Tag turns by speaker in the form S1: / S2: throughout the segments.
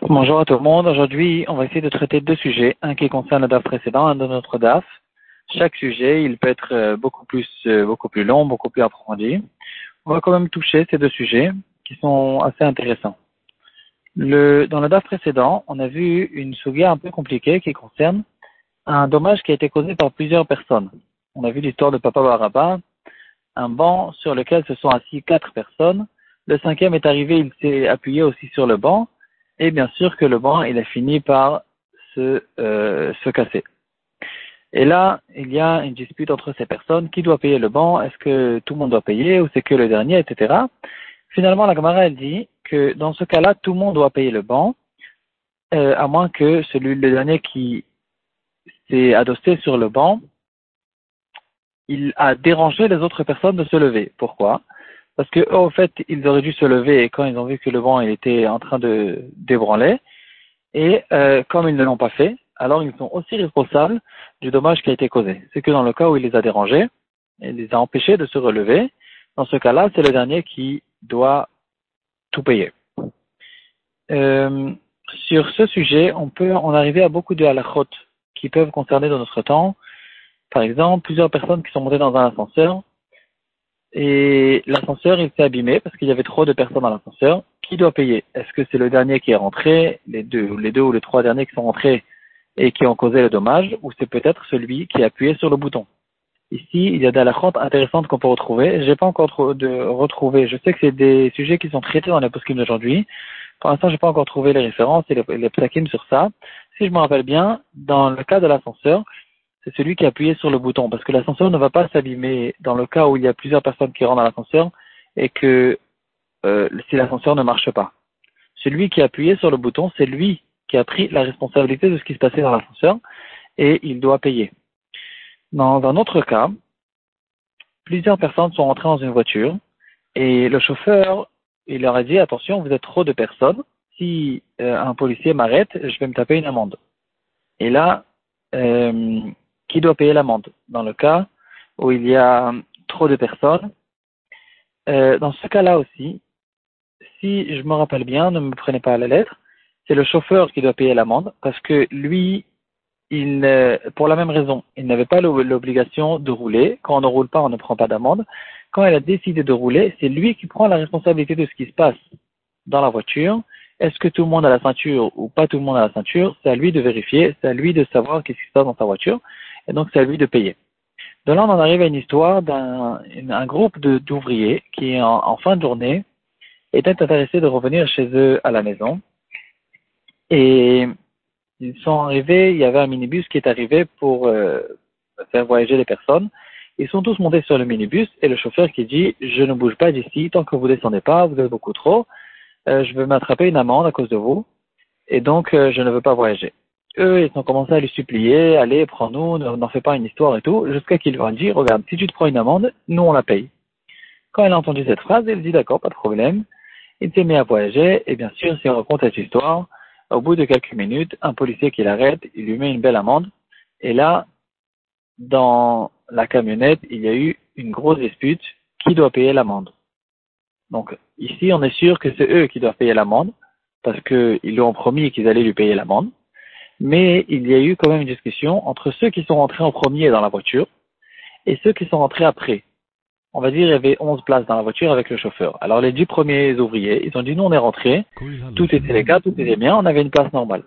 S1: Bonjour à tout le monde. Aujourd'hui, on va essayer de traiter deux sujets. Un qui concerne le DAF précédent, un de notre DAF. Chaque sujet, il peut être euh, beaucoup plus, euh, beaucoup plus long, beaucoup plus approfondi. On va quand même toucher ces deux sujets qui sont assez intéressants. Le, dans le DAF précédent, on a vu une sugia un peu compliquée qui concerne un dommage qui a été causé par plusieurs personnes. On a vu l'histoire de Papa Baraba, un banc sur lequel se sont assis quatre personnes. Le cinquième est arrivé, il s'est appuyé aussi sur le banc, et bien sûr que le banc, il a fini par se, euh, se casser. Et là, il y a une dispute entre ces personnes. Qui doit payer le banc? Est-ce que tout le monde doit payer ou c'est que le dernier, etc. Finalement, la Gemara, elle dit que dans ce cas-là, tout le monde doit payer le banc, euh, à moins que celui, le dernier qui s'est adossé sur le banc, il a dérangé les autres personnes de se lever. Pourquoi? Parce que au fait, ils auraient dû se lever quand ils ont vu que le vent il était en train de débranler, et euh, comme ils ne l'ont pas fait, alors ils sont aussi responsables du dommage qui a été causé. C'est que dans le cas où il les a dérangés, il les a empêchés de se relever, dans ce cas-là, c'est le dernier qui doit tout payer. Euh, sur ce sujet, on peut en arriver à beaucoup de halachot qui peuvent concerner dans notre temps, par exemple, plusieurs personnes qui sont montées dans un ascenseur et l'ascenseur il s'est abîmé parce qu'il y avait trop de personnes dans l'ascenseur. Qui doit payer? Est-ce que c'est le dernier qui est rentré, les deux, les deux ou les trois derniers qui sont rentrés et qui ont causé le dommage, ou c'est peut-être celui qui a appuyé sur le bouton? Ici, il y a des halachot intéressantes qu'on peut retrouver. J'ai pas encore de retrouver. Je sais que c'est des sujets qui sont traités dans les poskim d'aujourd'hui. Pour l'instant, j'ai pas encore trouvé les références et les, les sur ça. Si je me rappelle bien, dans le cas de l'ascenseur, c'est celui qui a appuyé sur le bouton, parce que l'ascenseur ne va pas s'abîmer dans le cas où il y a plusieurs personnes qui rentrent dans l'ascenseur et que euh, si l'ascenseur ne marche pas. Celui qui a appuyé sur le bouton, c'est lui qui a pris la responsabilité de ce qui se passait dans l'ascenseur et il doit payer. Dans un autre cas, plusieurs personnes sont rentrées dans une voiture et le chauffeur, il leur a dit attention, vous êtes trop de personnes. Si euh, un policier m'arrête, je vais me taper une amende. Et là, euh, qui doit payer l'amende Dans le cas où il y a trop de personnes, euh, dans ce cas-là aussi, si je me rappelle bien, ne me prenez pas à la lettre, c'est le chauffeur qui doit payer l'amende parce que lui, pour la même raison, il n'avait pas l'obligation de rouler. Quand on ne roule pas, on ne prend pas d'amende. Quand il a décidé de rouler, c'est lui qui prend la responsabilité de ce qui se passe dans la voiture. Est-ce que tout le monde a la ceinture ou pas tout le monde a la ceinture? C'est à lui de vérifier, c'est à lui de savoir qu'est-ce qui se passe dans sa voiture et donc c'est à lui de payer. De là, on en arrive à une histoire d'un groupe d'ouvriers qui, en, fin de journée, étaient intéressés de revenir chez eux à la maison. Et ils sont arrivés, il y avait un minibus qui est arrivé pour euh, faire voyager les personnes. Ils sont tous montés sur le minibus et le chauffeur qui dit Je ne bouge pas d'ici tant que vous descendez pas, vous êtes beaucoup trop. Euh, je vais m'attraper une amende à cause de vous et donc euh, je ne veux pas voyager eux, ils ont commencé à lui supplier, allez, prends-nous, n'en fais pas une histoire et tout, jusqu'à qu'il leur a dit, regarde, si tu te prends une amende, nous on la paye. Quand elle a entendu cette phrase, elle dit, d'accord, pas de problème. Il s'est mis à voyager, et bien sûr, si on raconte cette histoire, au bout de quelques minutes, un policier qui l'arrête, il lui met une belle amende, et là, dans la camionnette, il y a eu une grosse dispute, qui doit payer l'amende? Donc, ici, on est sûr que c'est eux qui doivent payer l'amende, parce qu'ils lui ont promis qu'ils allaient lui payer l'amende mais il y a eu quand même une discussion entre ceux qui sont rentrés en premier dans la voiture et ceux qui sont rentrés après. On va dire qu'il y avait 11 places dans la voiture avec le chauffeur. Alors les dix premiers ouvriers, ils ont dit nous on est rentrés, tout était cas, tout était bien, on avait une place normale.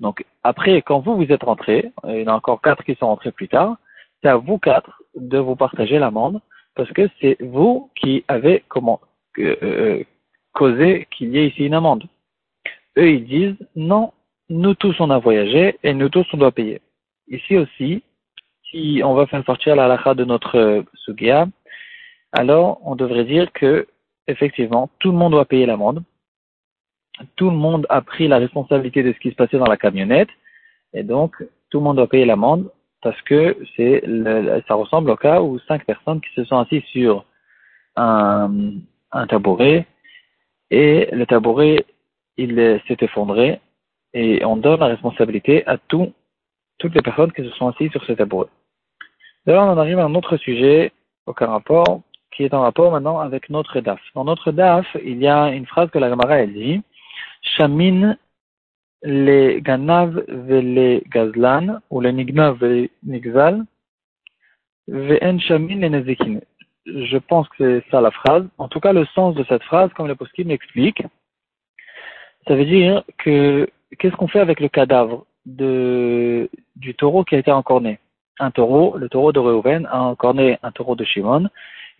S1: Donc après, quand vous vous êtes rentrés, il y en a encore quatre qui sont rentrés plus tard, c'est à vous quatre de vous partager l'amende parce que c'est vous qui avez comment euh, euh causé qu'il y ait ici une amende. Eux ils disent non, nous tous on a voyagé et nous tous on doit payer. Ici aussi, si on va faire sortir la lacha de notre euh, sugia, alors on devrait dire que effectivement tout le monde doit payer l'amende. Tout le monde a pris la responsabilité de ce qui se passait dans la camionnette et donc tout le monde doit payer l'amende parce que c'est ça ressemble au cas où cinq personnes qui se sont assises sur un, un tabouret et le tabouret il s'est effondré et on donne la responsabilité à tout, toutes les personnes qui se sont assises sur ce tabouret. D'ailleurs, on en arrive à un autre sujet, aucun rapport, qui est en rapport maintenant avec notre DAF. Dans notre DAF, il y a une phrase que la Gemara elle dit Shamin les ganav les gazlan ou les nignav les nigzal ve'en shamin les nezikin. Je pense que c'est ça la phrase. En tout cas, le sens de cette phrase, comme le poskim l'explique, ça veut dire que qu'est-ce qu'on fait avec le cadavre de, du taureau qui a été encorné? Un taureau, le taureau de Reuven a encorné un taureau de Shimon.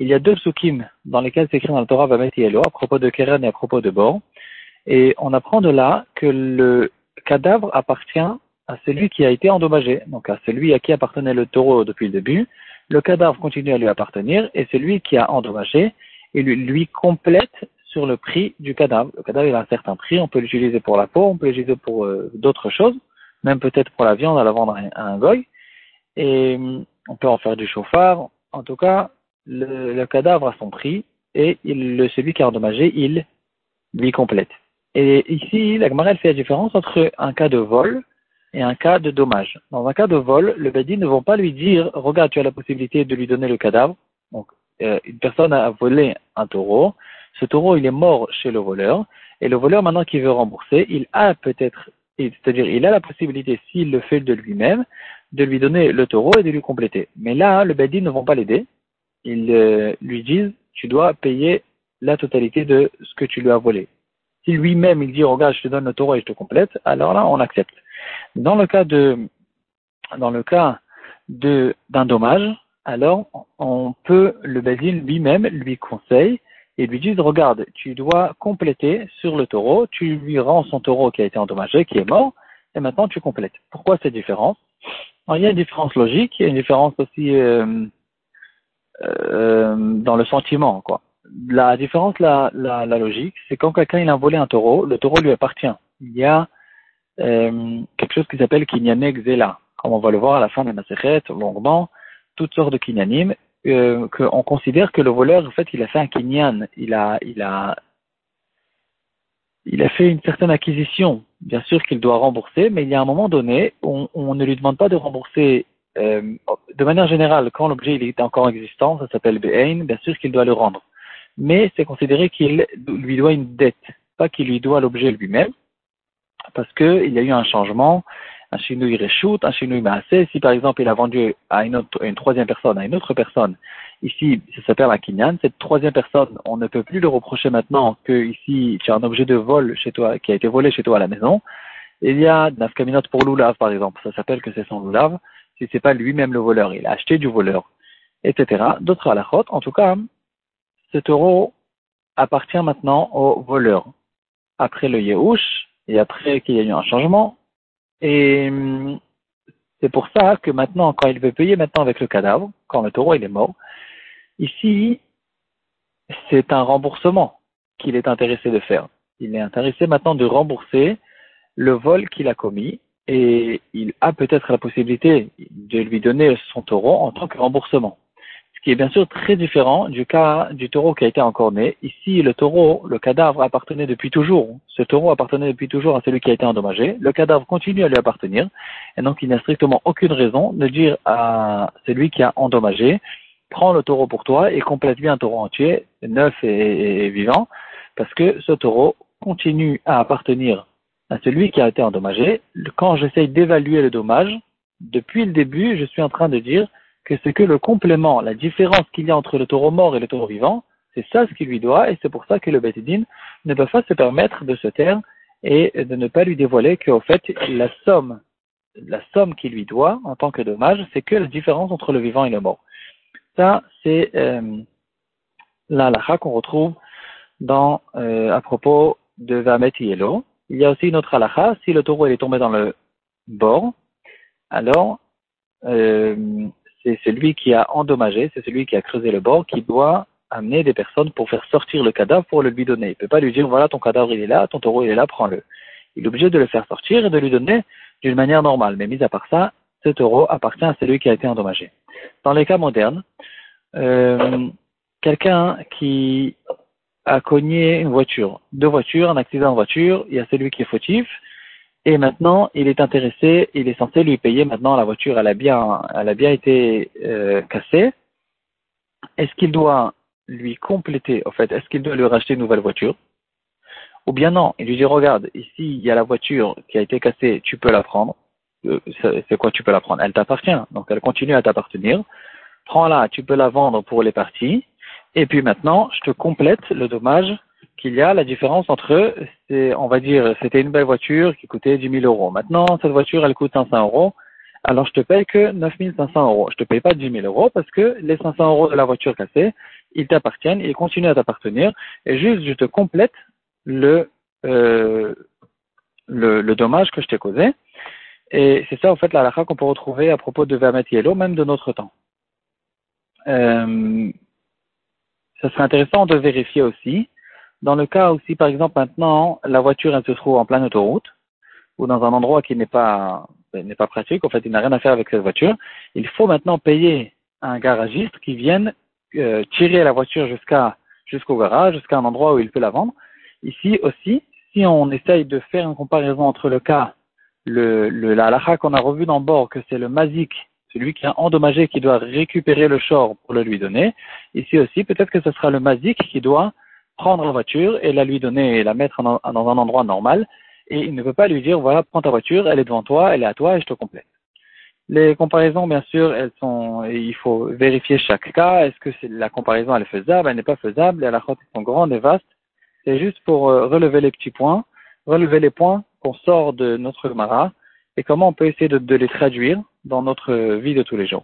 S1: Il y a deux psukim dans lesquels c'est écrit dans le Torah Yelo à propos de Keren et à propos de Bor. Et on apprend de là que le cadavre appartient à celui qui a été endommagé, donc à celui à qui appartenait le taureau depuis le début. Le cadavre continue à lui appartenir et celui qui a endommagé, il lui complète sur le prix du cadavre. Le cadavre il a un certain prix, on peut l'utiliser pour la peau, on peut l'utiliser pour euh, d'autres choses, même peut-être pour la viande à la vendre à un, goy, et hum, on peut en faire du chauffard. En tout cas, le, cadavre a son prix et il, celui qui a endommagé, il lui complète. Et ici, la Gemara fait la différence entre un cas de vol et un cas de dommage. Dans un cas de vol, le Bédine ne vont pas lui dire, regarde, tu as la possibilité de lui donner le cadavre. Donc, euh, une personne a volé un taureau, ce taureau, il est mort chez le voleur, et le voleur, maintenant qu'il veut rembourser, il a peut-être, c'est-à-dire, il a la possibilité, s'il le fait de lui-même, de lui donner le taureau et de lui compléter. Mais là, le Bédine ne vont pas l'aider. Ils euh, lui disent, tu dois payer la totalité de ce que tu lui as volé. Si lui-même, il dit, regarde, je te donne le taureau et je te complète, alors là, on accepte. Dans le cas de, dans le cas de, d'un dommage, alors, on peut, le Bédine lui-même lui conseille et lui disent, regarde, tu dois compléter sur le taureau, tu lui rends son taureau qui a été endommagé, qui est mort, et maintenant tu complètes. Pourquoi cette différence? Il y a une différence logique, il y a une différence aussi euh, euh, dans le sentiment. quoi. La différence, la, la, la logique, c'est quand quelqu'un il a volé un taureau, le taureau lui appartient. Il y a euh, quelque chose qui s'appelle kinyanek zela, comme on va le voir à la fin de la Masechet, longuement, toutes sortes de kinyanim, euh, qu'on considère que le voleur, en fait, il a fait un kinyan, il a, il a, il a fait une certaine acquisition. Bien sûr qu'il doit rembourser, mais il y a un moment donné, on, on ne lui demande pas de rembourser euh, de manière générale, quand l'objet est encore existant, ça s'appelle Be'ain, bien sûr qu'il doit le rendre. Mais c'est considéré qu'il lui doit une dette, pas qu'il lui doit l'objet lui-même, parce qu'il y a eu un changement, un chinouille reshoot, un chinouille maassé. Si par exemple il a vendu à une, troisième personne, à une autre personne, ici ça s'appelle un kinyan, cette troisième personne, on ne peut plus le reprocher maintenant que ici tu as un objet de vol chez toi, qui a été volé chez toi à la maison. Il y a Nafkaminot pour l'oulav par exemple, ça s'appelle que c'est son loulav, si c'est pas lui-même le voleur, il a acheté du voleur, etc. D'autres halachot, en tout cas, cet euro appartient maintenant au voleur. Après le Yehush, et après qu'il y a eu un changement, et hum, c'est pour ça que maintenant, quand il veut payer maintenant avec le cadavre, quand le taureau il est mort, ici, c'est un remboursement qu'il est intéressé de faire. Il est intéressé maintenant de rembourser le vol qu'il a commis et il a peut-être la possibilité de lui donner son taureau en tant que remboursement qui est bien sûr très différent du cas du taureau qui a été encorné. Ici, le taureau, le cadavre appartenait depuis toujours. Ce taureau appartenait depuis toujours à celui qui a été endommagé. Le cadavre continue à lui appartenir. Et donc, il n'y a strictement aucune raison de dire à celui qui a endommagé, prends le taureau pour toi et complète bien un taureau entier, neuf et, vivant, parce que ce taureau continue à appartenir à celui qui a été endommagé. Quand j'essaye d'évaluer le dommage, depuis le début, je suis en train de dire que c'est que le complément, la différence qu'il y a entre le taureau mort et le taureau vivant, c'est ça ce qu'il lui doit, et c'est pour ça que le Bétédine ne peut pas se permettre de se taire et de ne pas lui dévoiler qu'au fait, la somme, la somme qu'il lui doit en tant que dommage, c'est que la différence entre le vivant et le mort. Ça, c'est euh, qu'on retrouve dans, euh, à propos de Vamet Yelo. Il y a aussi une autre halakha, si le taureau est tombé dans le bord, alors euh, c'est celui qui a endommagé, c'est celui qui a creusé le bord, qui doit amener des personnes pour faire sortir le cadavre pour le lui donner. Il ne peut pas lui dire, voilà, ton cadavre il est là, ton taureau il est là, prends-le. Il est obligé de le faire sortir et de lui donner d'une manière normale. Mais mis à part ça, ce taureau appartient à celui qui a été endommagé. Dans les cas modernes, euh, quelqu'un qui a cogné une voiture, deux voitures, un accident de voiture, il y a celui qui est fautif, et maintenant il est intéressé, il est censé lui payer maintenant la voiture, elle a bien, elle a bien été euh, cassée. Est-ce qu'il doit lui compléter, en fait, est-ce qu'il doit lui racheter une nouvelle voiture? Ou bien non, il lui dit, regarde, ici, il y a la voiture qui a été cassée, tu peux la prendre. Euh, c'est quoi tu peux la prendre? Elle t'appartient, donc elle continue à t'appartenir. Prends-la, tu peux la vendre pour les parties. Et puis maintenant, je te complète le dommage qu'il y a, la différence entre, on va dire, c'était une belle voiture qui coûtait 10 000 euros. Maintenant, cette voiture, elle coûte 500 euros alors je te paye que 9500 euros. Je te paye pas 10 000 euros parce que les 500 euros de la voiture cassée, ils t'appartiennent, ils continuent à t'appartenir, et juste je te complète le, euh, le, le, dommage que je t'ai causé. Et c'est ça, en fait, la halakha qu'on peut retrouver à propos de Vermet Yellow, même de notre temps. Euh, ça serait intéressant de vérifier aussi, dans le cas aussi, par exemple, maintenant, la voiture, elle se trouve en pleine autoroute, ou dans un endroit qui n'est pas n'est pas pratique, en fait, il n'a rien à faire avec cette voiture. Il faut maintenant payer un garagiste qui vienne euh, tirer la voiture jusqu'à jusqu'au garage, jusqu'à un endroit où il peut la vendre. Ici aussi, si on essaye de faire une comparaison entre le cas, le, le la halakha qu'on a revu dans le bord, que c'est le mazik, celui qui a endommagé, qui doit récupérer le short pour le lui donner. Ici aussi, peut-être que ce sera le mazik qui doit prendre la voiture et la lui donner et la mettre dans un endroit normal et il ne peut pas lui dire voilà, prends ta voiture, elle est devant toi, elle est à toi et je te complète. Les comparaisons, bien sûr, elles sont, il faut vérifier chaque cas. Est-ce que la comparaison elle est faisable, elle n'est pas faisable, les halakhot sont grandes et vastes. C'est juste pour euh, relever les petits points, relever les points qu'on sort de notre mara et comment on peut essayer de les traduire dans notre vie de tous les jours.